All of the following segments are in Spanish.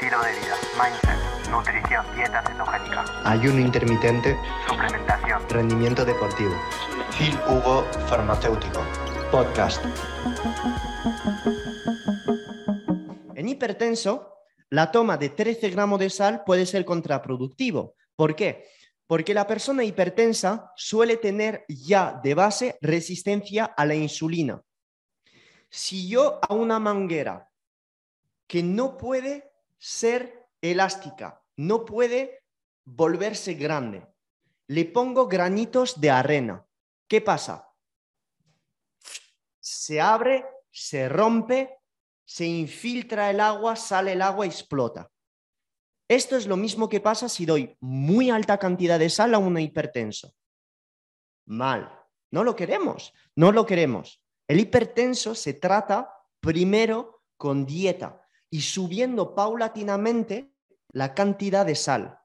estilo de vida, mindset, nutrición, dieta cetogénica, ayuno intermitente, suplementación, rendimiento deportivo. Phil Hugo Farmacéutico. Podcast. En hipertenso, la toma de 13 gramos de sal puede ser contraproductivo. ¿Por qué? Porque la persona hipertensa suele tener ya de base resistencia a la insulina. Si yo a una manguera que no puede ser elástica, no puede volverse grande, le pongo granitos de arena, ¿qué pasa? Se abre, se rompe, se infiltra el agua, sale el agua explota. Esto es lo mismo que pasa si doy muy alta cantidad de sal a un hipertenso. Mal. No lo queremos, no lo queremos. El hipertenso se trata primero con dieta y subiendo paulatinamente la cantidad de sal.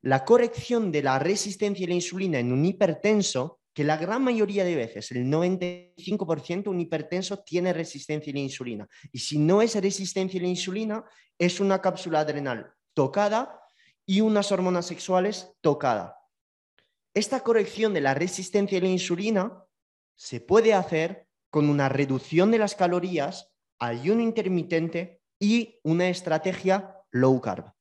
La corrección de la resistencia a la insulina en un hipertenso, que la gran mayoría de veces, el 95% un hipertenso tiene resistencia a la insulina. Y si no es resistencia a la insulina, es una cápsula adrenal tocada y unas hormonas sexuales tocada. Esta corrección de la resistencia a la insulina se puede hacer con una reducción de las calorías, ayuno intermitente y una estrategia low carb.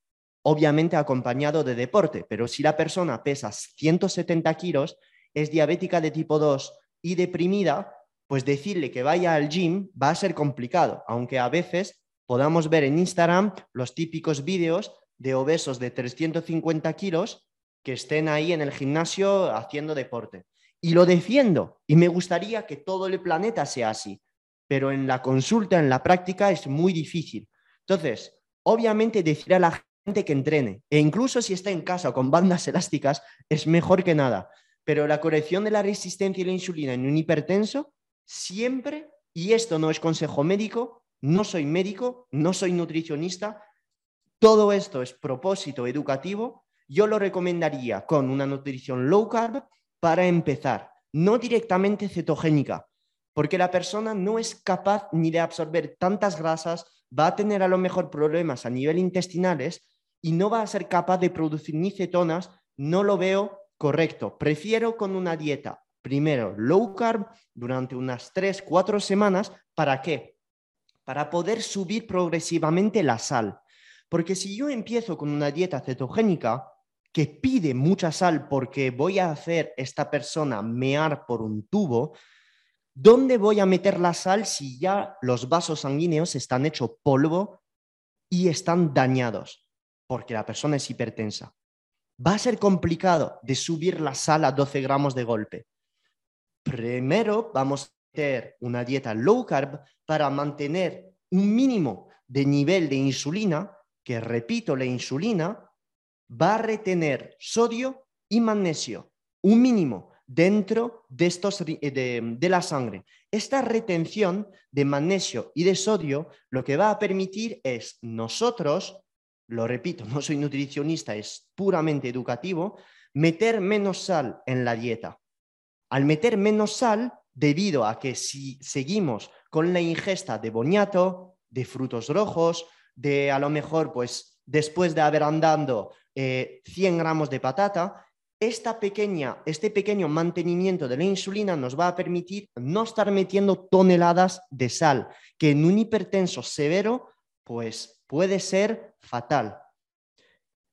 Obviamente acompañado de deporte, pero si la persona pesa 170 kilos, es diabética de tipo 2 y deprimida, pues decirle que vaya al gym va a ser complicado, aunque a veces podamos ver en Instagram los típicos vídeos de obesos de 350 kilos que estén ahí en el gimnasio haciendo deporte. Y lo defiendo y me gustaría que todo el planeta sea así, pero en la consulta, en la práctica es muy difícil. Entonces, obviamente decir a la gente que entrene, e incluso si está en casa con bandas elásticas, es mejor que nada. Pero la corrección de la resistencia a la insulina en un hipertenso, siempre, y esto no es consejo médico, no soy médico, no soy nutricionista, todo esto es propósito educativo, yo lo recomendaría con una nutrición low carb para empezar, no directamente cetogénica, porque la persona no es capaz ni de absorber tantas grasas va a tener a lo mejor problemas a nivel intestinales y no va a ser capaz de producir ni cetonas, no lo veo correcto. Prefiero con una dieta, primero low carb durante unas 3, 4 semanas. ¿Para qué? Para poder subir progresivamente la sal. Porque si yo empiezo con una dieta cetogénica que pide mucha sal porque voy a hacer esta persona mear por un tubo, ¿Dónde voy a meter la sal si ya los vasos sanguíneos están hechos polvo y están dañados? Porque la persona es hipertensa. Va a ser complicado de subir la sal a 12 gramos de golpe. Primero vamos a meter una dieta low carb para mantener un mínimo de nivel de insulina, que repito, la insulina va a retener sodio y magnesio, un mínimo dentro de, estos, de, la sangre. Esta retención de magnesio y de sodio lo que va a permitir es nosotros, lo repito, no soy nutricionista, es puramente educativo, meter menos sal en la dieta. Al meter menos sal, debido a que si seguimos con la ingesta de boñato, de frutos rojos, de a lo mejor, pues después de haber andando 100 eh, gramos de patata, esta pequeña, este pequeño mantenimiento de la insulina nos va a permitir no estar metiendo toneladas de sal, que en un hipertenso severo pues puede ser fatal.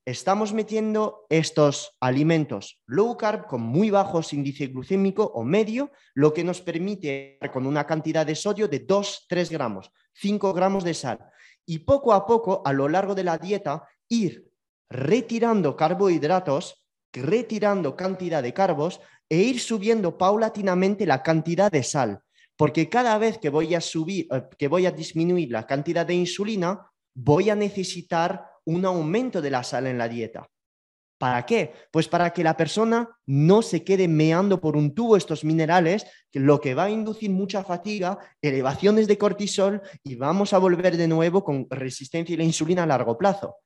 Estamos metiendo estos alimentos low carb con muy bajos índice glucémico o medio, lo que nos permite con una cantidad de sodio de 2-3 gramos, 5 gramos de sal. Y poco a poco, a lo largo de la dieta, ir retirando carbohidratos retirando cantidad de carbos e ir subiendo paulatinamente la cantidad de sal, porque cada vez que voy a subir, eh, que voy a disminuir la cantidad de insulina, voy a necesitar un aumento de la sal en la dieta. ¿Para qué? Pues para que la persona no se quede meando por un tubo estos minerales, lo que va a inducir mucha fatiga, elevaciones de cortisol y vamos a volver de nuevo con resistencia a la insulina a largo plazo.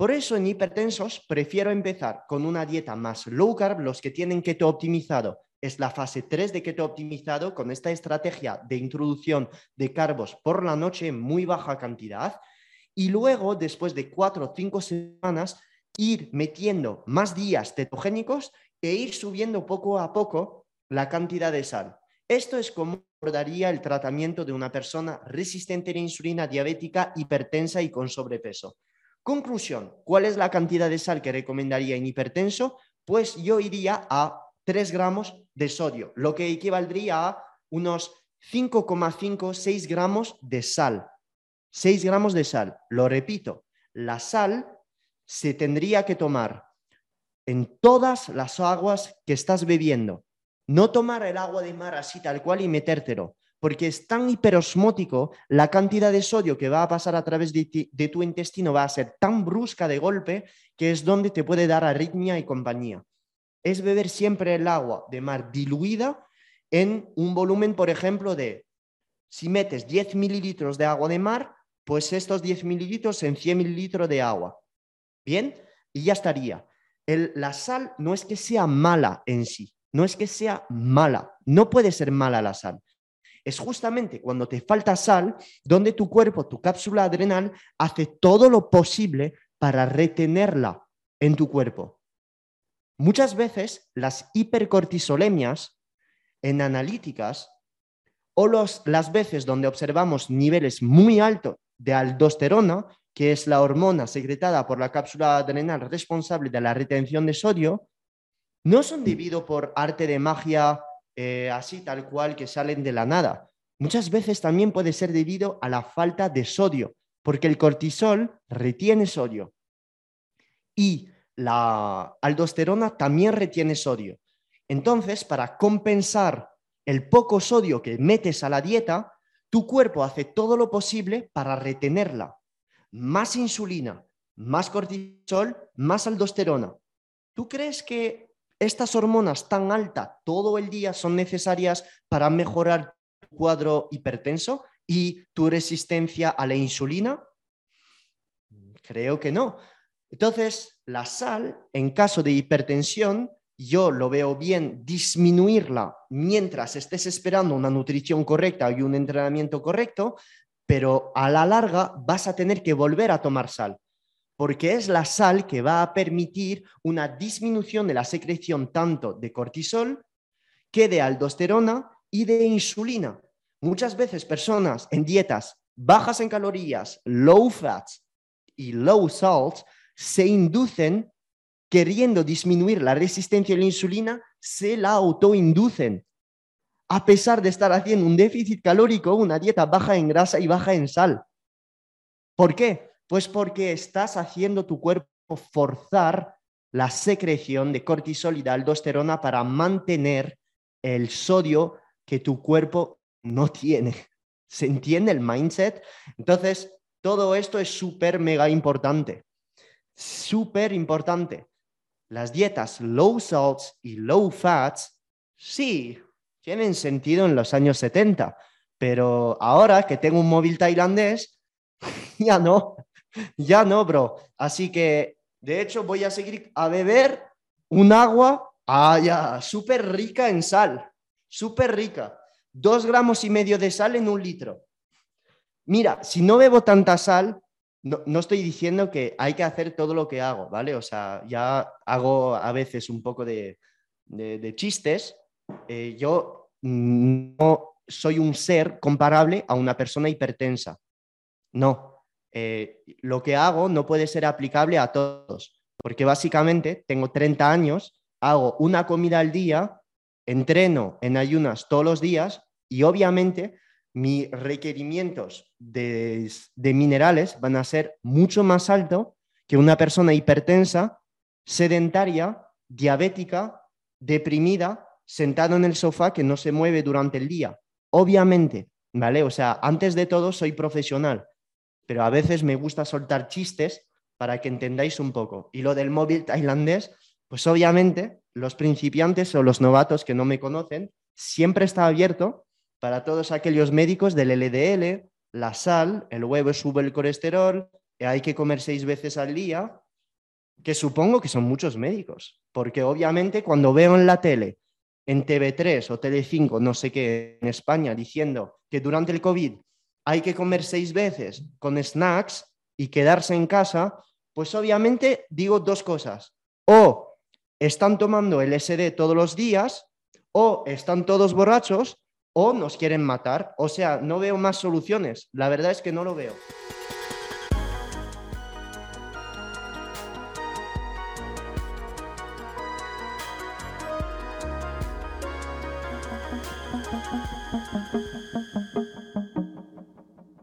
Por eso en hipertensos prefiero empezar con una dieta más low carb, los que tienen keto optimizado. Es la fase 3 de keto optimizado con esta estrategia de introducción de carbos por la noche en muy baja cantidad. y luego, después de cuatro o cinco semanas, ir metiendo más días cetogénicos e ir subiendo poco a poco la cantidad de sal. Esto es como abordaría el tratamiento de una persona resistente a la insulina, diabética, hipertensa y con sobrepeso. Conclusión, ¿cuál es la cantidad de sal que recomendaría en hipertenso? Pues yo iría a 3 gramos de sodio, lo que equivaldría a unos 5,5, 6 gramos de sal. 6 gramos de sal. Lo repito, la sal se tendría que tomar en todas las aguas que estás bebiendo. No tomar el agua de mar así tal cual y metértelo, porque es tan hiperosmótico, la cantidad de sodio que va a pasar a través de, de, tu intestino va a ser tan brusca de golpe que es donde te puede dar arritmia y compañía. Es beber siempre el agua de mar diluida en un volumen, por ejemplo, de, si metes 10 mililitros de agua de mar, pues estos 10 mililitros en 100 mililitros de agua. Bien, y ya estaría. la sal no es que sea mala en sí, no es que sea mala, no puede ser mala la sal. Es justamente cuando te falta sal donde tu cuerpo, tu cápsula adrenal, hace todo lo posible para retenerla en tu cuerpo. Muchas veces las hipercortisolemias en analíticas o las veces donde observamos niveles muy altos de aldosterona que es la hormona secretada por la cápsula adrenal responsable de la retención de sodio, no son debido por arte de magia eh, así tal cual que salen de la nada. Muchas veces también puede ser debido a la falta de sodio, porque el cortisol retiene sodio y la aldosterona también retiene sodio. Entonces, para compensar el poco sodio que metes a la dieta, tu cuerpo hace todo lo posible para retenerla más insulina, más cortisol, más aldosterona. ¿Tú crees que estas hormonas tan altas todo el día son necesarias para mejorar tu cuadro hipertenso y tu resistencia a la insulina? Creo que no. Entonces, la sal, en caso de hipertensión, yo lo veo bien disminuirla mientras estés esperando una nutrición correcta y un entrenamiento correcto, pero a la larga vas a tener que volver a tomar sal, porque es la sal que va a permitir una disminución de la secreción tanto de cortisol que de aldosterona y de insulina. Muchas veces personas en dietas bajas en calorías, low fats y low salt se inducen queriendo disminuir la resistencia a la insulina, se la autoinducen a pesar de estar haciendo un déficit calórico, una dieta baja en grasa y baja en sal. ¿Por qué? Pues porque estás haciendo tu cuerpo forzar la secreción de cortisol y de aldosterona para mantener el sodio que tu cuerpo no tiene. ¿Se entiende el mindset? Entonces, todo esto es súper mega importante. Súper importante. Las dietas low salts y low fats, sí, tienen sentido en los años 70, pero ahora que tengo un móvil tailandés, ya no, ya no, bro. Así que, de hecho, voy a seguir a beber un agua, ah, súper rica en sal, súper rica. Dos gramos y medio de sal en un litro. Mira, si no bebo tanta sal, no, estoy diciendo que hay que hacer todo lo que hago, ¿vale? O sea, ya hago a veces un poco de chistes, eh, yo no soy un ser comparable a una persona hipertensa. No, eh, lo que hago no puede ser aplicable a todos, porque básicamente tengo 30 años, hago una comida al día, entreno en ayunas todos los días y obviamente mis requerimientos de, minerales van a ser mucho más altos que una persona hipertensa, sedentaria, diabética, deprimida sentado en el sofá que no se mueve durante el día. Obviamente, ¿vale? O sea, antes de todo soy profesional, pero a veces me gusta soltar chistes para que entendáis un poco. Y lo del móvil tailandés, pues obviamente los principiantes o los novatos que no me conocen, siempre está abierto para todos aquellos médicos del LDL, la sal, el huevo sube el colesterol, hay que comer seis veces al día, que supongo que son muchos médicos, porque obviamente cuando veo en la tele en TV3 o TV5, no sé qué, en España, diciendo que durante el COVID hay que comer seis veces con snacks y quedarse en casa, pues obviamente digo dos cosas. O están tomando el SD todos los días, o están todos borrachos, o nos quieren matar. O sea, no veo más soluciones. La verdad es que no lo veo.